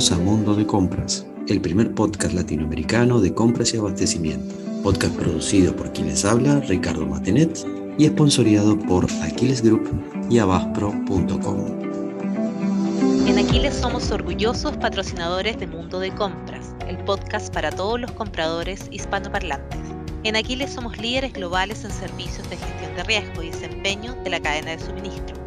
Bienvenidos a Mundo de Compras, el primer podcast latinoamericano de compras y abastecimiento. Podcast producido por quien les habla, Ricardo Matenet, y esponsoreado por Aquiles Group y abaspro.com. En Aquiles somos orgullosos patrocinadores de Mundo de Compras, el podcast para todos los compradores hispanoparlantes. En Aquiles somos líderes globales en servicios de gestión de riesgo y desempeño de la cadena de suministro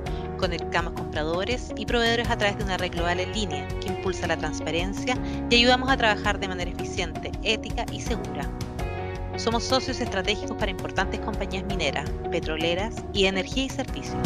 conectamos compradores y proveedores a través de una red global en línea que impulsa la transparencia y ayudamos a trabajar de manera eficiente, ética y segura. Somos socios estratégicos para importantes compañías mineras, petroleras y energía y servicios.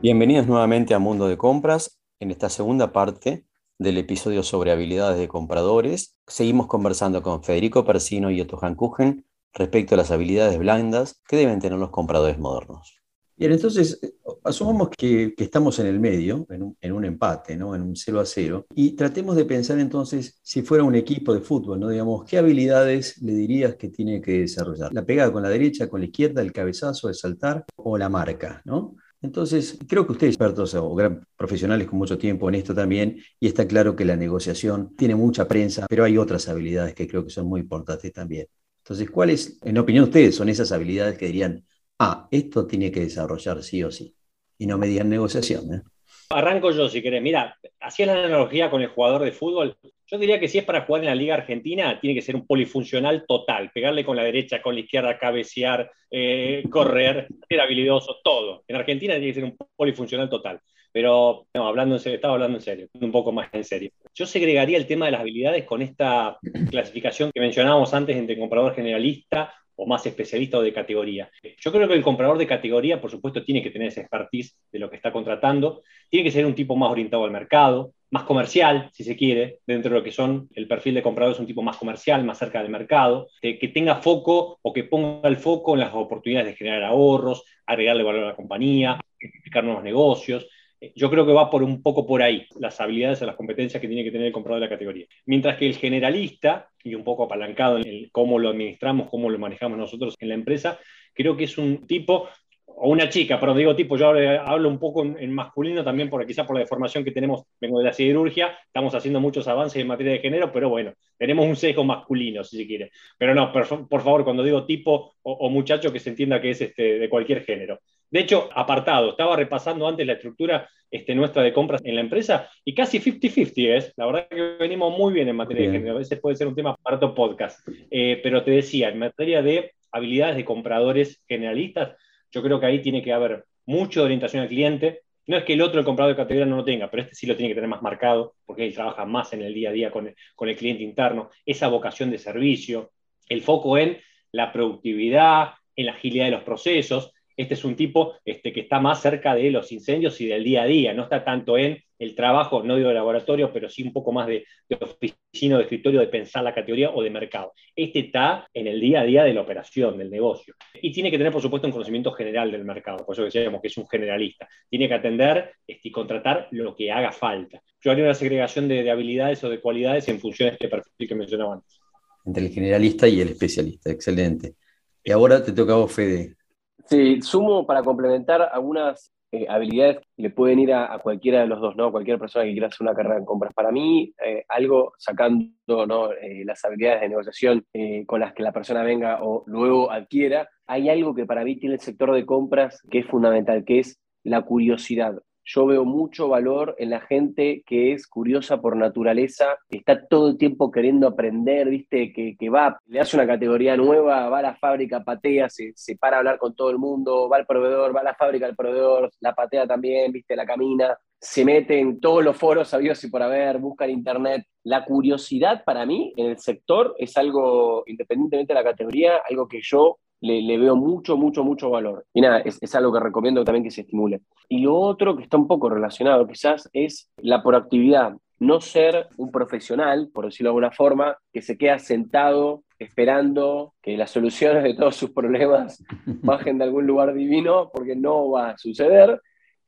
Bienvenidos nuevamente a Mundo de Compras. En esta segunda parte del episodio sobre habilidades de compradores, seguimos conversando con Federico Persino y Otto Hankuchen respecto a las habilidades blandas que deben tener los compradores modernos. Bien, entonces asumamos que, estamos en el medio, en un, empate, ¿no? en un 0 a 0, y tratemos de pensar entonces, si fuera un equipo de fútbol, ¿no? digamos, ¿qué habilidades le dirías que tiene que desarrollar? ¿La pegada con la derecha, con la izquierda, el cabezazo, el saltar o la marca? ¿no? Entonces, creo que ustedes, expertos o gran profesionales con mucho tiempo en esto también, y está claro que la negociación tiene mucha prensa, pero hay otras habilidades que creo que son muy importantes también. Entonces, ¿cuáles, en opinión de ustedes, son esas habilidades que dirían, ah, esto tiene que desarrollar sí o sí? Y no me digan negociación. ¿eh? Arranco yo, si querés. Mira, hacía la analogía con el jugador de fútbol. Yo diría que si es para jugar en la Liga Argentina, tiene que ser un polifuncional total. Pegarle con la derecha, con la izquierda, cabecear, eh, correr, ser habilidoso, todo. En Argentina tiene que ser un polifuncional total. Pero, hablando en serio, estaba hablando en serio, un poco más en serio. Yo segregaría el tema de las habilidades con esta clasificación que mencionábamos antes entre comprador generalista o más especialista o de categoría. Yo creo que el comprador de categoría, por supuesto, tiene que tener esa expertise de lo que está contratando, tiene que ser un tipo más orientado al mercado, más comercial, si se quiere, dentro de lo que son el perfil de comprador es un tipo más comercial, más cerca del mercado, que tenga foco o que ponga el foco en las oportunidades de generar ahorros, agregarle valor a la compañía, explicar nuevos negocios, yo creo que va por un poco por ahí, las habilidades o las competencias que tiene que tener el comprador de la categoría. Mientras que el generalista, y un poco apalancado en cómo lo administramos, cómo lo manejamos nosotros en la empresa, creo que es un tipo o una chica, pero digo tipo, yo hablo un poco en, masculino también, porque quizás por la deformación que tenemos, vengo de la siderurgia, estamos haciendo muchos avances en materia de género, pero bueno, tenemos un sesgo masculino, si se quiere. Pero no, por, favor, cuando digo tipo o, muchacho, que se entienda que es este, de cualquier género. De hecho, apartado, estaba repasando antes la estructura este, nuestra de compras en la empresa y casi 50-50 es. La verdad que venimos muy bien en materia de género. A veces puede ser un tema para otro podcast. Eh, pero te decía, en materia de habilidades de compradores generalistas, yo creo que ahí tiene que haber mucha orientación al cliente. No es que el otro, el comprador de categoría, no lo tenga, pero este sí lo tiene que tener más marcado, porque él trabaja más en el día a día con con el cliente interno. Esa vocación de servicio, el foco en la productividad, en la agilidad de los procesos este es un tipo este, que está más cerca de los incendios y del día a día, no está tanto en el trabajo, no digo de laboratorio, pero sí un poco más de, oficina, de escritorio, de pensar la categoría o de mercado. Este está en el día a día de la operación, del negocio. Y tiene que tener, por supuesto, un conocimiento general del mercado, por eso decíamos que es un generalista. Tiene que atender este, y contratar lo que haga falta. Yo haría una segregación de, de habilidades o de cualidades en función de este perfil que mencionaba antes. Entre el generalista y el especialista, excelente. Y ahora te toca a vos, Fede, Sí, sumo para complementar algunas eh, habilidades que le pueden ir a, cualquiera de los dos, ¿no? Cualquier persona que quiera hacer una carrera en compras. Para mí, eh, algo sacando ¿no? Eh, las habilidades de negociación con las que la persona venga o luego adquiera, hay algo que para mí tiene el sector de compras que es fundamental, que es la curiosidad yo veo mucho valor en la gente que es curiosa por naturaleza, que está todo el tiempo queriendo aprender, ¿viste? Que, que va, le hace una categoría nueva, va a la fábrica, patea, se, se, para a hablar con todo el mundo, va al proveedor, va a la fábrica al proveedor, la patea también, ¿viste? La camina, se mete en todos los foros sabios y por haber, busca en internet. La curiosidad para mí en el sector es algo, independientemente de la categoría, algo que yo le, veo mucho, mucho, mucho valor. Y nada, es, algo que recomiendo también que se estimule. Y lo otro que está un poco relacionado quizás es la proactividad. No ser un profesional, por decirlo de alguna forma, que se queda sentado esperando que las soluciones de todos sus problemas bajen de algún lugar divino, porque no va a suceder,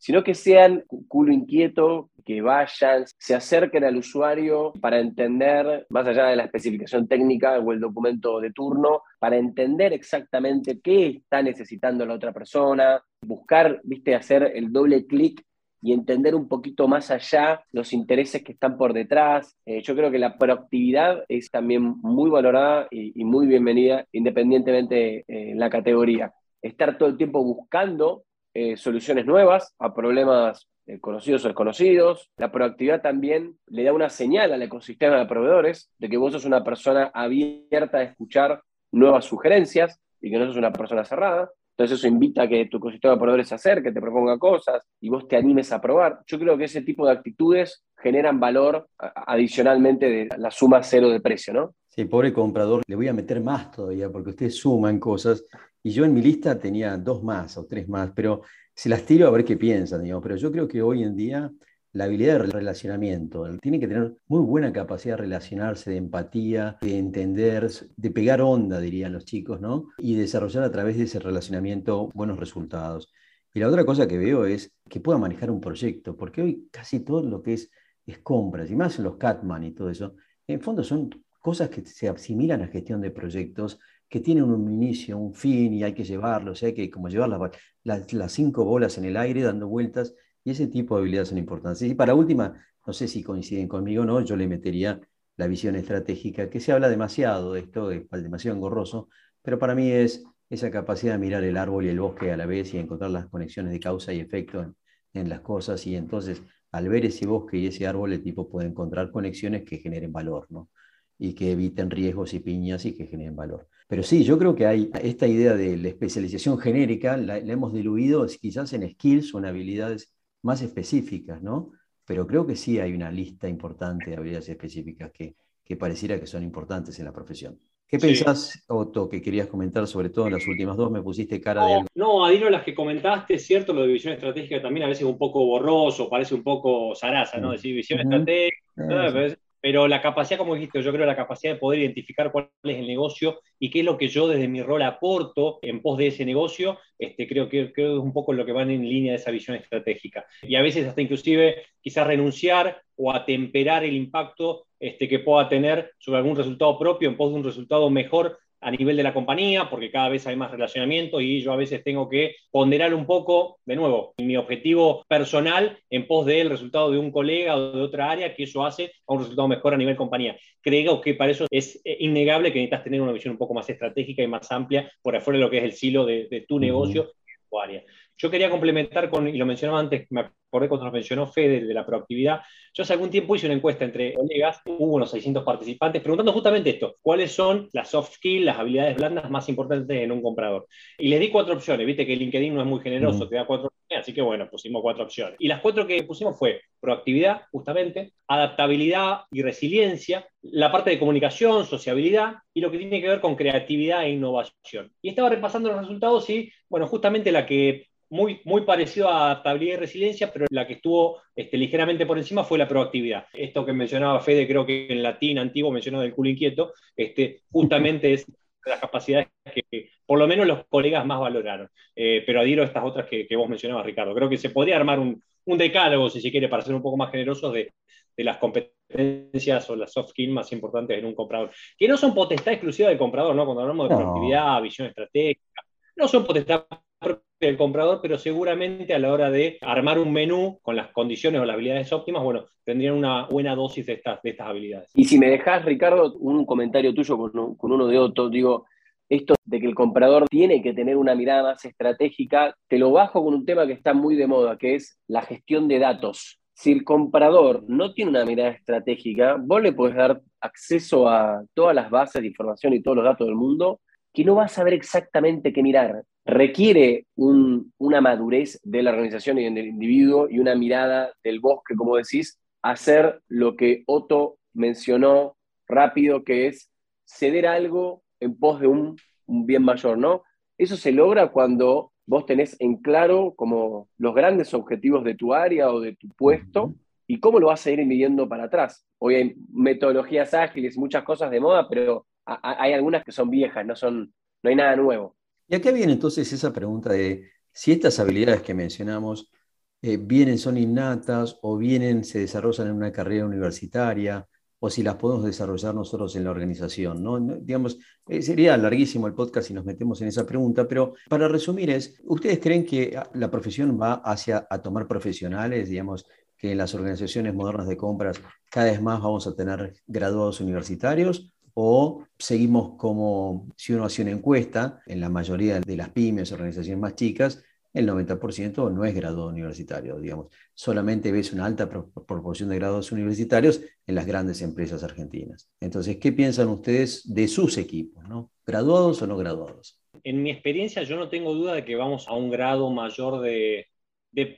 sino que sean culo inquieto, que vayan, se acerquen al usuario para entender, más allá de la especificación técnica o el documento de turno, para entender exactamente qué está necesitando la otra persona, buscar, viste, hacer el doble clic y entender un poquito más allá los intereses que están por detrás. Eh, yo creo que la proactividad es también muy valorada y, muy bienvenida independientemente en eh, la categoría. Estar todo el tiempo buscando eh, soluciones nuevas a problemas conocidos o desconocidos. La proactividad también le da una señal al ecosistema de proveedores de que vos sos una persona abierta a escuchar nuevas sugerencias y que no sos una persona cerrada. Entonces eso invita a que tu ecosistema de proveedores se acerque, te proponga cosas y vos te animes a probar. Yo creo que ese tipo de actitudes generan valor adicionalmente de la suma cero de precio, ¿no? Sí, pobre comprador, le voy a meter más todavía porque ustedes suman cosas y yo en mi lista tenía dos más o tres más, pero si las tiro a ver qué piensan, digamos. Pero yo creo que hoy en día la habilidad de relacionamiento. Tiene que tener muy buena capacidad de relacionarse, de empatía, de entender, de pegar onda, dirían los chicos, ¿no? Y desarrollar a través de ese relacionamiento buenos resultados. Y la otra cosa que veo es que pueda manejar un proyecto, porque hoy casi todo lo que es, es compras, y más los Catman y todo eso, en fondo son cosas que se asimilan a gestión de proyectos, que tienen un inicio, un fin, y hay que llevarlos, hay que como llevar las, las cinco bolas en el aire dando vueltas y ese tipo de habilidades son importantes. Y para última, no sé si coinciden conmigo o no, yo le metería la visión estratégica, que se habla demasiado de esto, es demasiado engorroso, pero para mí es esa capacidad de mirar el árbol y el bosque a la vez y encontrar las conexiones de causa y efecto en, en las cosas y entonces al ver ese bosque y ese árbol el tipo puede encontrar conexiones que generen valor, ¿no? Y que eviten riesgos y piñas y que generen valor. Pero sí, yo creo que hay esta idea de la especialización genérica, la, la hemos diluido quizás en skills o en habilidades más específicas, ¿no? Pero creo que sí hay una lista importante de habilidades específicas que, que pareciera que son importantes en la profesión. ¿Qué pensás, Otto, que querías comentar sobre todo en las últimas dos? Me pusiste cara de algo. No, Adino, las que comentaste, es cierto, lo de visión estratégica también a veces un poco borroso, parece un poco zaraza, ¿no? Decir visión estratégica, pero la capacidad, como dijiste, yo creo la capacidad de poder identificar cuál es el negocio y qué es lo que yo desde mi rol aporto en pos de ese negocio, este, creo, que, creo es un poco lo que van en línea de esa visión estratégica. Y a veces hasta inclusive quizás renunciar o atemperar el impacto este, que pueda tener sobre algún resultado propio en pos de un resultado mejor a nivel de la compañía, porque cada vez hay más relacionamiento y yo a veces tengo que ponderar un poco, de nuevo, mi objetivo personal en pos del resultado de un colega o de otra área, que eso hace a un resultado mejor a nivel compañía. Creo que para eso es eh, innegable que necesitas tener una visión un poco más estratégica y más amplia por afuera de lo que es el silo de, tu negocio área. Yo quería complementar con, y lo mencionaba antes, me acordé cuando nos mencionó Fede de la proactividad. Yo hace algún tiempo hice una encuesta entre colegas, hubo unos 600 participantes, preguntando justamente esto: ¿cuáles son las soft skills, las habilidades blandas más importantes en un comprador? Y les di cuatro opciones. Viste que LinkedIn no es muy generoso, te da cuatro opciones, así que bueno, pusimos cuatro opciones. Y las cuatro que pusimos fue proactividad, justamente, adaptabilidad y resiliencia, la parte de comunicación, sociabilidad y lo que tiene que ver con creatividad e innovación. Y estaba repasando los resultados y, bueno, justamente la que muy, muy parecido a adaptabilidad y resiliencia, pero la que estuvo este, ligeramente por encima fue la proactividad. Esto que mencionaba Fede, creo que en latín antiguo mencionó del culo inquieto, este, justamente es las capacidades que por lo menos los colegas más valoraron. Eh, pero adhiero a estas otras que, vos mencionabas, Ricardo. Creo que se podría armar un, un decálogo, si se quiere, para ser un poco más generosos de, de las competencias o las soft skills más importantes en un comprador. Que no son potestad exclusiva del comprador, ¿no? Cuando hablamos de proactividad, visión estratégica, no son potestad del comprador, pero seguramente a la hora de armar un menú con las condiciones o las habilidades óptimas, bueno, tendrían una buena dosis de estas, de estas habilidades. Y si me dejas, Ricardo, un comentario tuyo con, con uno de otro, digo, esto de que el comprador tiene que tener una mirada más estratégica, te lo bajo con un tema que está muy de moda, que es la gestión de datos. Si el comprador no tiene una mirada estratégica, vos le podés dar acceso a todas las bases de información y todos los datos del mundo, que no va a saber exactamente qué mirar. Requiere una madurez de la organización y del individuo y una mirada del bosque, como decís, hacer lo que Otto mencionó rápido, que es ceder algo en pos de un, bien mayor, ¿no? Eso se logra cuando vos tenés en claro como los grandes objetivos de tu área o de tu puesto y cómo lo vas a ir midiendo para atrás. Hoy hay metodologías ágiles, muchas cosas de moda, pero hay algunas que son viejas, no, son, no hay nada nuevo. Y acá viene entonces esa pregunta de si estas habilidades que mencionamos eh, vienen, son innatas o vienen, se desarrollan en una carrera universitaria o si las podemos desarrollar nosotros en la organización. ¿no? digamos, eh, sería larguísimo el podcast si nos metemos en esa pregunta, pero para resumir es, ¿ustedes creen que la profesión va hacia a tomar profesionales, digamos, que en las organizaciones modernas de compras cada vez más vamos a tener graduados universitarios? ¿O seguimos como si uno hace una encuesta en la mayoría de las pymes, organizaciones más chicas, el 90% no es graduado universitario, digamos. Solamente ves una alta proporción de graduados universitarios en las grandes empresas argentinas. Entonces, ¿qué piensan ustedes de sus equipos? ¿no? ¿Graduados o no graduados? En mi experiencia, yo no tengo duda de que vamos a un grado mayor de,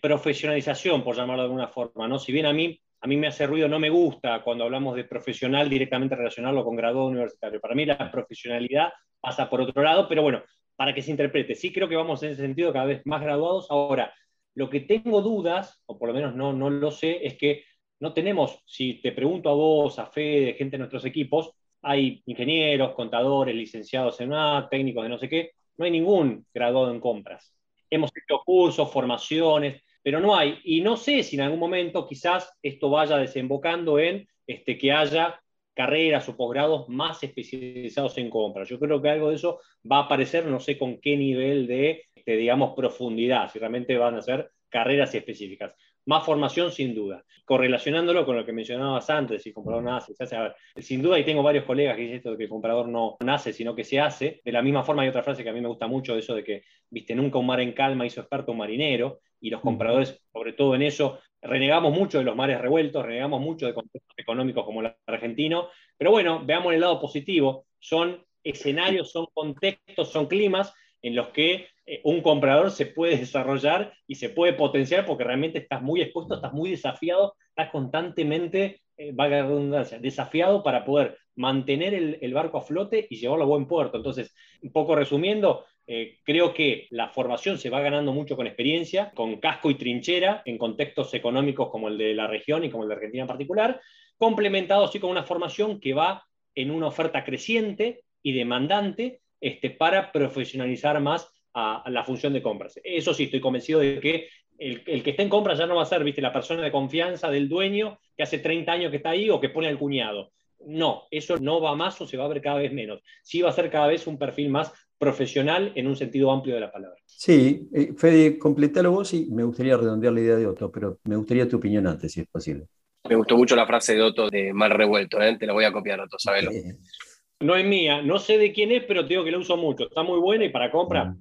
profesionalización, por llamarlo de alguna forma. ¿no? Si bien a mí, a mí me hace ruido, no me gusta cuando hablamos de profesional directamente relacionarlo con graduado universitario. Para mí la profesionalidad pasa por otro lado, pero bueno, para que se interprete. Sí creo que vamos en ese sentido cada vez más graduados. Ahora, lo que tengo dudas, o por lo menos no, no lo sé, es que no tenemos, si te pregunto a vos, a Fede, gente de nuestros equipos, hay ingenieros, contadores, licenciados en nada, técnicos de no sé qué, no hay ningún graduado en compras. Hemos hecho cursos, formaciones, pero no hay. Y no sé si en algún momento quizás esto vaya desembocando en este, que haya carreras o posgrados más especializados en compras. Yo creo que algo de eso va a aparecer, no sé con qué nivel de, digamos, profundidad, si realmente van a ser carreras específicas. Más formación, sin duda. Correlacionándolo con lo que mencionabas antes, si el comprador nace, se hace. A ver, sin duda, y tengo varios colegas que dicen esto de que el comprador no nace, sino que se hace. De la misma forma, hay otra frase que a mí me gusta mucho, eso de que, viste, nunca un mar en calma hizo experto un marinero, y los compradores, sobre todo en eso, renegamos mucho de los mares revueltos, renegamos mucho de contextos económicos como el argentino, pero bueno, veamos el lado positivo, son escenarios, son contextos, son climas en los que eh, un comprador se puede desarrollar y se puede potenciar porque realmente estás muy expuesto, estás muy desafiado, estás constantemente, eh, valga la redundancia, desafiado para poder mantener el, barco a flote y llevarlo a buen puerto. Entonces, un poco resumiendo, eh, creo que la formación se va ganando mucho con experiencia, con casco y trinchera en contextos económicos como el de la región y como el de Argentina en particular, complementado así con una formación que va en una oferta creciente y demandante este, para profesionalizar más a, la función de compras. Eso sí, estoy convencido de que el, que está en compras ya no va a ser ¿viste, la persona de confianza del dueño que hace 30 años que está ahí o que pone al cuñado. No, eso no va más o se va a ver cada vez menos. Sí va a ser cada vez un perfil más profesional en un sentido amplio de la palabra. Sí, eh, Fede, completalo vos y me gustaría redondear la idea de Otto, pero me gustaría tu opinión antes, si es posible. Me gustó mucho la frase de Otto de mal revuelto, ¿eh? te la voy a copiar, Otto, sabelo. No es mía, no sé de quién es, pero te digo que la uso mucho. Está muy buena y para compra.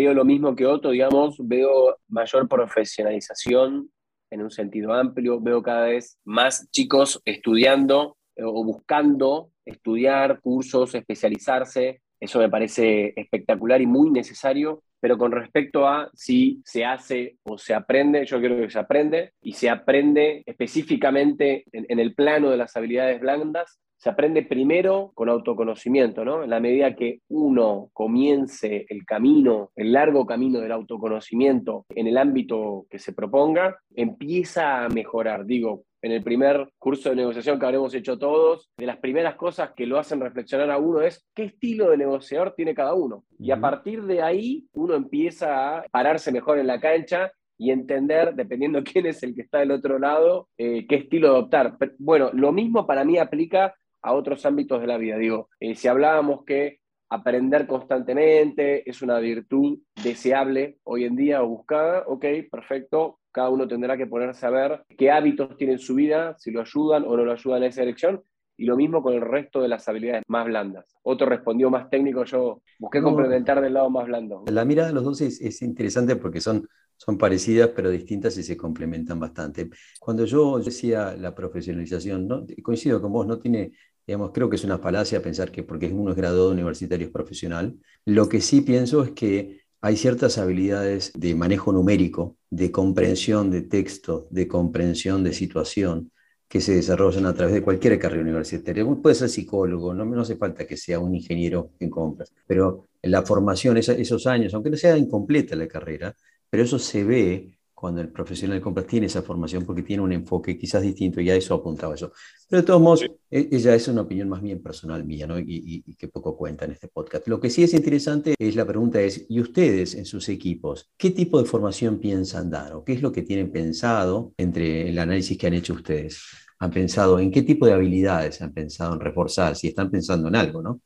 Veo lo mismo que Otto, digamos, veo mayor profesionalización en un sentido amplio, veo cada vez más chicos estudiando eh, o buscando estudiar cursos, especializarse, eso me parece espectacular y muy necesario, pero con respecto a si se hace o se aprende, yo creo que se aprende y se aprende específicamente en, el plano de las habilidades blandas, se aprende primero con autoconocimiento, ¿no? En la medida que uno comience el camino, el largo camino del autoconocimiento en el ámbito que se proponga, empieza a mejorar. Digo, en el primer curso de negociación que habremos hecho todos, de las primeras cosas que lo hacen reflexionar a uno es qué estilo de negociador tiene cada uno. Y a partir de ahí uno empieza a pararse mejor en la cancha y entender, dependiendo quién es el que está del otro lado, eh, qué estilo adoptar. bueno, lo mismo para mí aplica a otros ámbitos de la vida. Digo, eh, si hablábamos que aprender constantemente es una virtud deseable hoy en día o buscada, ok, perfecto, cada uno tendrá que ponerse a ver qué hábitos tiene en su vida, si lo ayudan o no lo ayudan en esa dirección, y lo mismo con el resto de las habilidades más blandas. Otro respondió más técnico, yo busqué complementar del lado más blando. La mirada de los dos es, interesante porque son, son parecidas pero distintas y se complementan bastante. Cuando yo decía la profesionalización, ¿no? coincido con vos, no tiene, digamos, creo que es una falacia pensar que porque uno es graduado universitario es profesional. Lo que sí pienso es que hay ciertas habilidades de manejo numérico, de comprensión de texto, de comprensión de situación, que se desarrollan a través de cualquier carrera universitaria. Puede ser psicólogo, no, no hace falta que sea un ingeniero en compras, pero la formación, esos años, aunque no sea incompleta la carrera, pero eso se ve cuando el profesional de compras tiene esa formación porque tiene un enfoque quizás distinto y a eso apuntaba yo. Pero de todos modos, e, ella es una opinión más bien personal mía ¿no? y, y, que poco cuenta en este podcast. Lo que sí es interesante es la pregunta es, ¿y ustedes en sus equipos, qué tipo de formación piensan dar o qué es lo que tienen pensado entre el análisis que han hecho ustedes? han pensado, en qué tipo de habilidades han pensado en reforzar, si están pensando en algo, ¿no?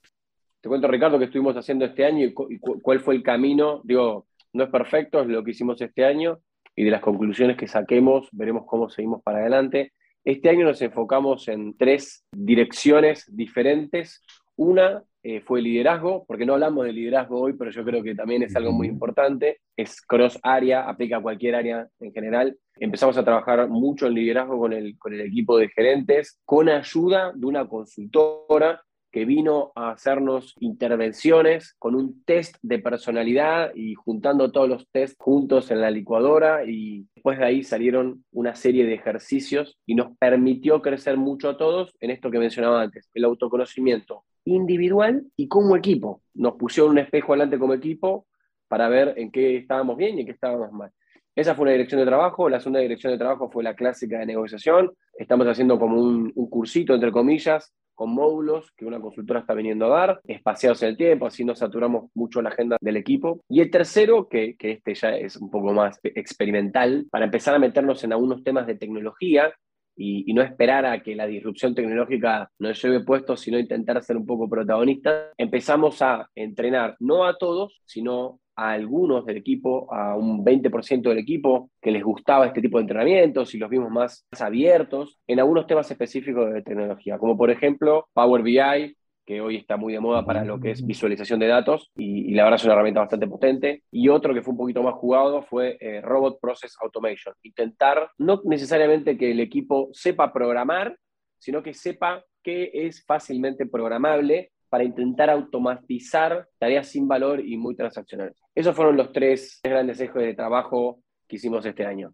Te cuento, Ricardo, qué estuvimos haciendo este año y, cuál fue el camino. Digo, no es perfecto, es lo que hicimos este año y de las conclusiones que saquemos veremos cómo seguimos para adelante. Este año nos enfocamos en tres direcciones diferentes. Una eh, fue liderazgo, porque no hablamos de liderazgo hoy, pero yo creo que también es algo muy importante. Es cross área, aplica a cualquier área en general. Empezamos a trabajar mucho en liderazgo con el, con el equipo de gerentes, con ayuda de una consultora que vino a hacernos intervenciones con un test de personalidad y juntando todos los tests juntos en la licuadora y después de ahí salieron una serie de ejercicios y nos permitió crecer mucho a todos en esto que mencionaba antes, el autoconocimiento individual y como equipo. Nos pusieron un espejo adelante como equipo para ver en qué estábamos bien y en qué estábamos mal. Esa fue una dirección de trabajo. La segunda dirección de trabajo fue la clásica de negociación. Estamos haciendo como un, un cursito, entre comillas, con módulos que una consultora está viniendo a dar, espaciados en el tiempo, así no saturamos mucho la agenda del equipo. Y el tercero, que, que este ya es un poco más experimental, para empezar a meternos en algunos temas de tecnología y, no esperar a que la disrupción tecnológica nos lleve puestos, sino intentar ser un poco protagonistas, empezamos a entrenar no a todos, sino a algunos del equipo, a un 20% del equipo que les gustaba este tipo de entrenamientos y los vimos más, abiertos en algunos temas específicos de tecnología, como por ejemplo Power BI, que hoy está muy de moda para lo que es visualización de datos y, la verdad es una herramienta bastante potente. Y otro que fue un poquito más jugado fue eh, Robot Process Automation. Intentar no necesariamente que el equipo sepa programar, sino que sepa que es fácilmente programable para intentar automatizar tareas sin valor y muy transaccionales. Esos fueron los tres grandes ejes de trabajo que hicimos este año.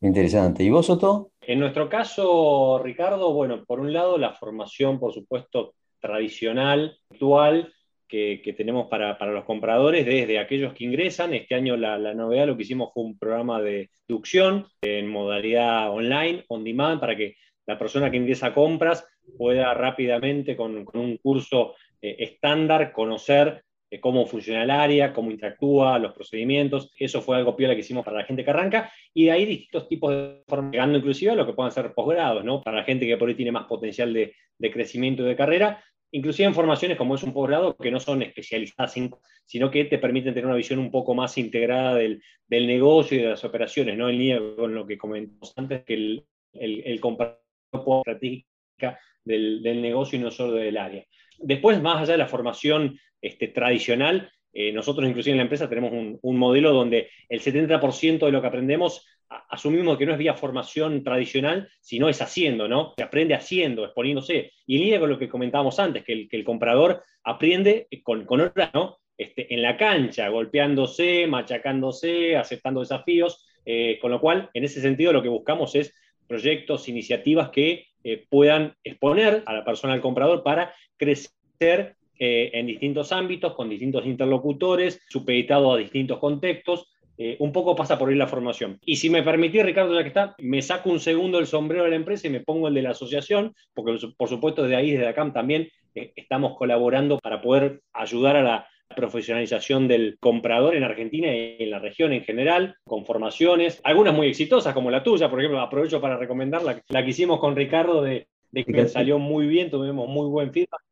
Interesante. ¿Y vos, Otto? En nuestro caso, Ricardo, bueno, por un lado la formación, por supuesto, tradicional, actual, que, tenemos para, los compradores, desde aquellos que ingresan. Este año la, novedad, lo que hicimos fue un programa de inducción en modalidad online, on demand, para que la persona que ingresa a compras pueda rápidamente, con, con un curso eh, estándar, conocer eh, cómo funciona el área, cómo interactúa, los procedimientos. Eso fue algo piola que hicimos para la gente que arranca. Y de ahí distintos tipos de formas, llegando inclusive a lo que puedan ser posgrados, ¿no? Para la gente que por ahí tiene más potencial de, de crecimiento de carrera. Inclusive en formaciones como es un posgrado que no son especializadas, sino que te permiten tener una visión un poco más integrada del, del negocio y de las operaciones, ¿no? En línea con lo que comentamos antes, que el, el, el comprador estratégica del, del negocio y no solo del área. Después, más allá de la formación este, tradicional, eh, nosotros inclusive en la empresa tenemos un, modelo donde el 70% de lo que aprendemos asumimos que no es vía formación tradicional, sino es haciendo, ¿no? Se aprende haciendo, exponiéndose. Y en línea con lo que comentábamos antes, que el, comprador aprende con, con ¿no? Este, en la cancha, golpeándose, machacándose, aceptando desafíos, eh, con lo cual, en ese sentido, lo que buscamos es proyectos, iniciativas que eh, puedan exponer a la persona, al comprador, para crecer eh, en distintos ámbitos, con distintos interlocutores, supeditado a distintos contextos. Eh, un poco pasa por ahí la formación. Y si me permitís, Ricardo, ya que está, me saco un segundo el sombrero de la empresa y me pongo el de la asociación, porque por supuesto desde ahí, desde acá también estamos colaborando para poder ayudar a la, profesionalización del comprador en Argentina y en la región en general, con formaciones, algunas muy exitosas como la tuya, por ejemplo, aprovecho para recomendarla, la que hicimos con Ricardo de, que salió muy bien, tuvimos muy buen feedback.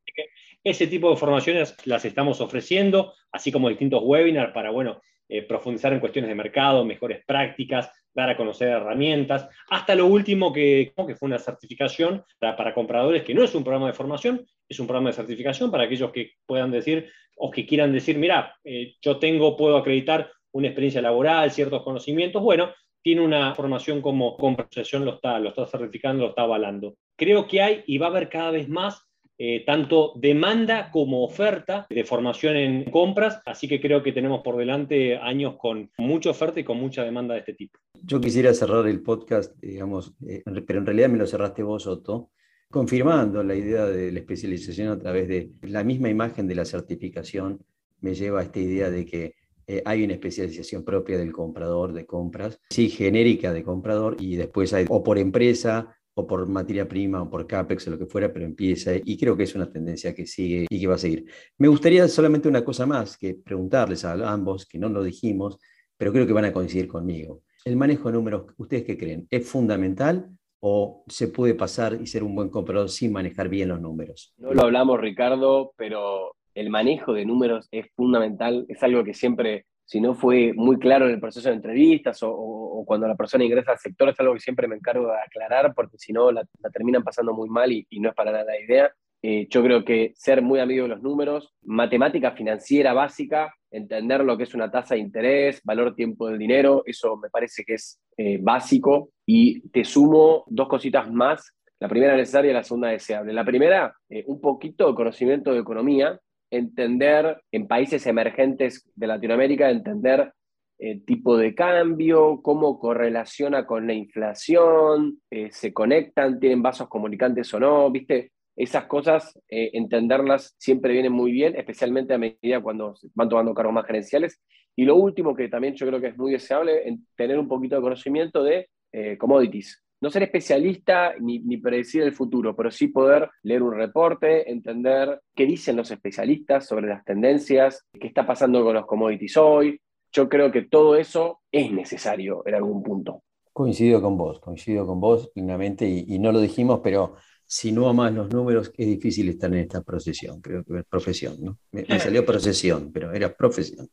Ese tipo de formaciones las estamos ofreciendo, así como distintos webinars para, bueno, eh, profundizar en cuestiones de mercado, mejores prácticas, dar a conocer herramientas, hasta lo último que, que fue una certificación para, para, compradores, que no es un programa de formación, es un programa de certificación para aquellos que puedan decir o que quieran decir, mira, eh, yo tengo, puedo acreditar una experiencia laboral, ciertos conocimientos, bueno, tiene una formación como compensación, lo está, lo está certificando, lo está avalando. Creo que hay y va a haber cada vez más eh, tanto demanda como oferta de formación en compras, así que creo que tenemos por delante años con mucha oferta y con mucha demanda de este tipo. Yo quisiera cerrar el podcast, digamos, eh, pero en realidad me lo cerraste vos, Otto, confirmando la idea de la especialización a través de la misma imagen de la certificación, me lleva a esta idea de que eh, hay una especialización propia del comprador de compras, sí, genérica de comprador, y después hay o por empresa o por materia prima o por CAPEX o lo que fuera, pero empieza y creo que es una tendencia que sigue y que va a seguir. Me gustaría solamente una cosa más, que preguntarles a ambos, que no lo dijimos, pero creo que van a coincidir conmigo. El manejo de números, ¿ustedes qué creen? ¿Es fundamental o se puede pasar y ser un buen comprador sin manejar bien los números? No lo hablamos, Ricardo, pero el manejo de números es fundamental, es algo que siempre, si no fue muy claro en el proceso de entrevistas o, cuando la persona ingresa al sector, es algo que siempre me encargo de aclarar, porque si no la, terminan pasando muy mal y, no es para nada la idea. Eh, yo creo que ser muy amigo de los números, matemática financiera básica, entender lo que es una tasa de interés, valor tiempo del dinero, eso me parece que es eh, básico. Y te sumo dos cositas más. La primera necesaria y la segunda deseable. La primera, eh, un poquito de conocimiento de economía, entender en países emergentes de Latinoamérica, entender el tipo de cambio, cómo correlaciona con la inflación, se conectan, tienen vasos comunicantes o no, ¿viste? esas cosas, eh, entenderlas siempre viene muy bien, especialmente a medida cuando van tomando cargos más gerenciales. Y lo último que también yo creo que es muy deseable, en tener un poquito de conocimiento de eh, commodities. No ser especialista ni, ni, predecir el futuro, pero sí poder leer un reporte, entender qué dicen los especialistas sobre las tendencias, qué está pasando con los commodities hoy. Yo creo que todo eso es necesario en algún punto. Coincido con vos, coincido con vos plenamente y no lo dijimos, pero si no amas los números, es difícil estar en esta procesión, creo que es profesión, ¿no? Me, salió procesión, pero era profesión.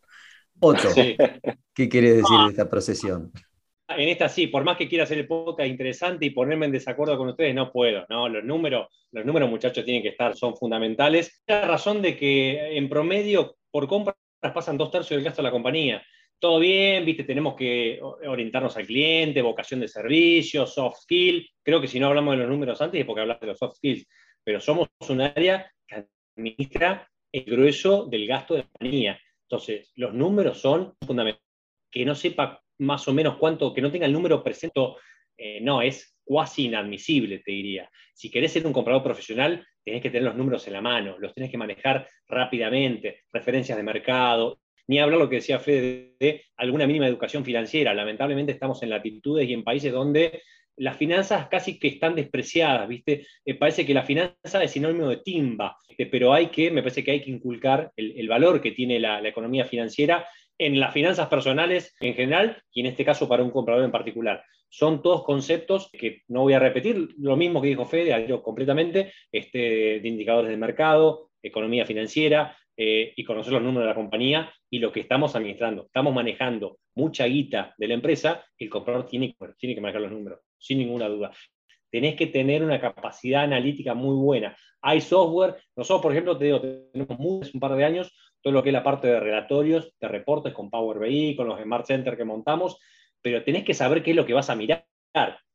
Otro, ¿qué quieres decir de esta procesión? En esta sí, por más que quiera hacer el podcast interesante y ponerme en desacuerdo con ustedes, no puedo, ¿no? Los números, los números, muchachos, tienen que estar, son fundamentales. La razón de que en promedio, por compras, pasan dos tercios del gasto de la compañía todo bien, viste, tenemos que orientarnos al cliente, vocación de servicio, soft skill. Creo que si no hablamos de los números antes es porque hablas de los soft skills, pero somos un área que administra el grueso del gasto de la compañía. Entonces, los números son fundamentales. Que no sepa más o menos cuánto, que no tenga el número presente, eh, no, es cuasi inadmisible, te diría. Si querés ser un comprador profesional, tenés que tener los números en la mano, los tenés que manejar rápidamente, referencias de mercado, ni hablar lo que decía Fede de alguna mínima educación financiera. Lamentablemente estamos en latitudes y en países donde las finanzas casi que están despreciadas, ¿viste? Eh, parece que la finanza es sinónimo de timba, pero hay que, me parece que hay que inculcar el, valor que tiene la, economía financiera en las finanzas personales en general y en este caso para un comprador en particular. Son todos conceptos que no voy a repetir, lo mismo que dijo Fede, yo completamente, este, de indicadores de mercado, economía financiera, eh, y conocer los números de la compañía y lo que estamos administrando. Estamos manejando mucha guita de la empresa, el comprador tiene, tiene que manejar los números, sin ninguna duda. Tenés que tener una capacidad analítica muy buena. Hay software, nosotros, por ejemplo, te digo, tenemos un par de años todo lo que es la parte de relatorios, de reportes con Power BI, con los Smart Center que montamos, pero tenés que saber qué es lo que vas a mirar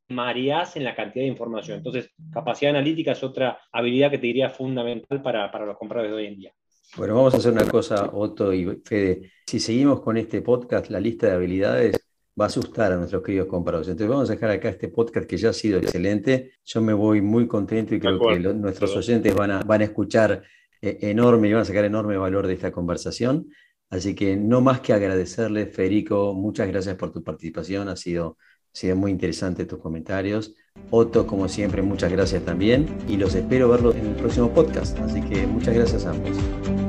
mareás en la cantidad de información. Entonces, capacidad analítica es otra habilidad que te diría fundamental para, para los compradores de hoy en día. Bueno, vamos a hacer una cosa, Otto y Fede. Si seguimos con este podcast, la lista de habilidades va a asustar a nuestros queridos compradores. Entonces vamos a dejar acá este podcast que ya ha sido excelente. Yo me voy muy contento y creo que nuestros oyentes van a, van a escuchar enorme y van a sacar enorme valor de esta conversación. Así que no más que agradecerle, Federico, muchas gracias por tu participación. Ha sido, ha sido muy interesante tus comentarios. Otto, como siempre, muchas gracias también y los espero verlos en el próximo podcast. Así que muchas gracias a ambos.